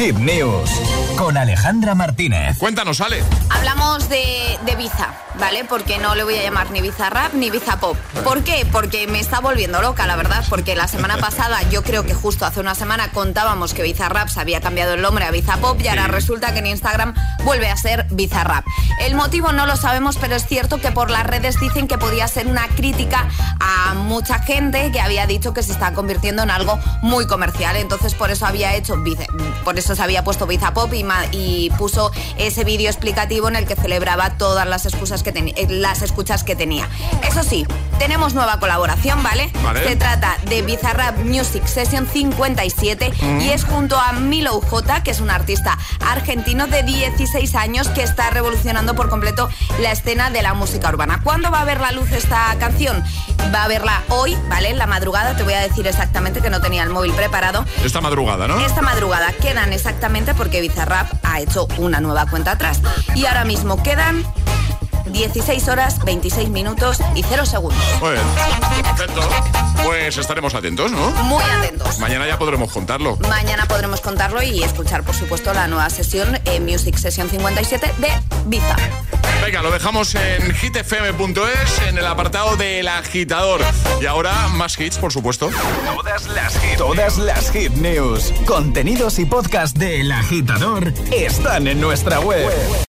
Hit News con Alejandra Martínez. Cuéntanos, Ale. Hablamos de, ¿vale? Porque no le voy a llamar ni Biza Rap ni Biza Pop. ¿Por qué? Porque me está volviendo loca, la verdad. Porque la semana pasada, yo creo que justo hace una semana contábamos que Biza Rap se había cambiado el nombre a Biza Pop y ahora resulta que en Instagram vuelve a ser Biza Rap. El motivo no lo sabemos, pero es cierto que por las redes dicen que podía ser una crítica a mucha gente que había dicho que se está convirtiendo en algo muy comercial. Entonces por eso había hecho, por eso se había puesto Biza Pop y, y puso ese vídeo explicativo en el que celebraba todas las excusas que tenía, las escuchas que tenía. Eso sí, tenemos nueva colaboración, ¿vale? Se trata de Bizarrap Music Session 57 y es junto a Milo J, que es un artista argentino de 16 años que está revolucionando por completo la escena de la música urbana. ¿Cuándo va a ver la luz esta canción? Va a verla hoy, ¿vale? En la madrugada, te voy a decir exactamente que no tenía el móvil preparado. Esta madrugada, ¿no? Esta madrugada quedan exactamente porque Bizarrap ha hecho una nueva cuenta atrás. Y ahora mismo quedan 16 horas, 26 minutos y 0 segundos. Muy bien. Perfecto. Pues estaremos atentos, ¿no? Muy atentos. Mañana ya podremos contarlo. Mañana podremos contarlo y escuchar, por supuesto, la nueva sesión eh, Music Session 57 de Biza. Venga, lo dejamos en hitfm.es en el apartado del agitador. Y ahora más hits, por supuesto. Todas las hit, todas las hit news, contenidos y podcast del agitador están en nuestra web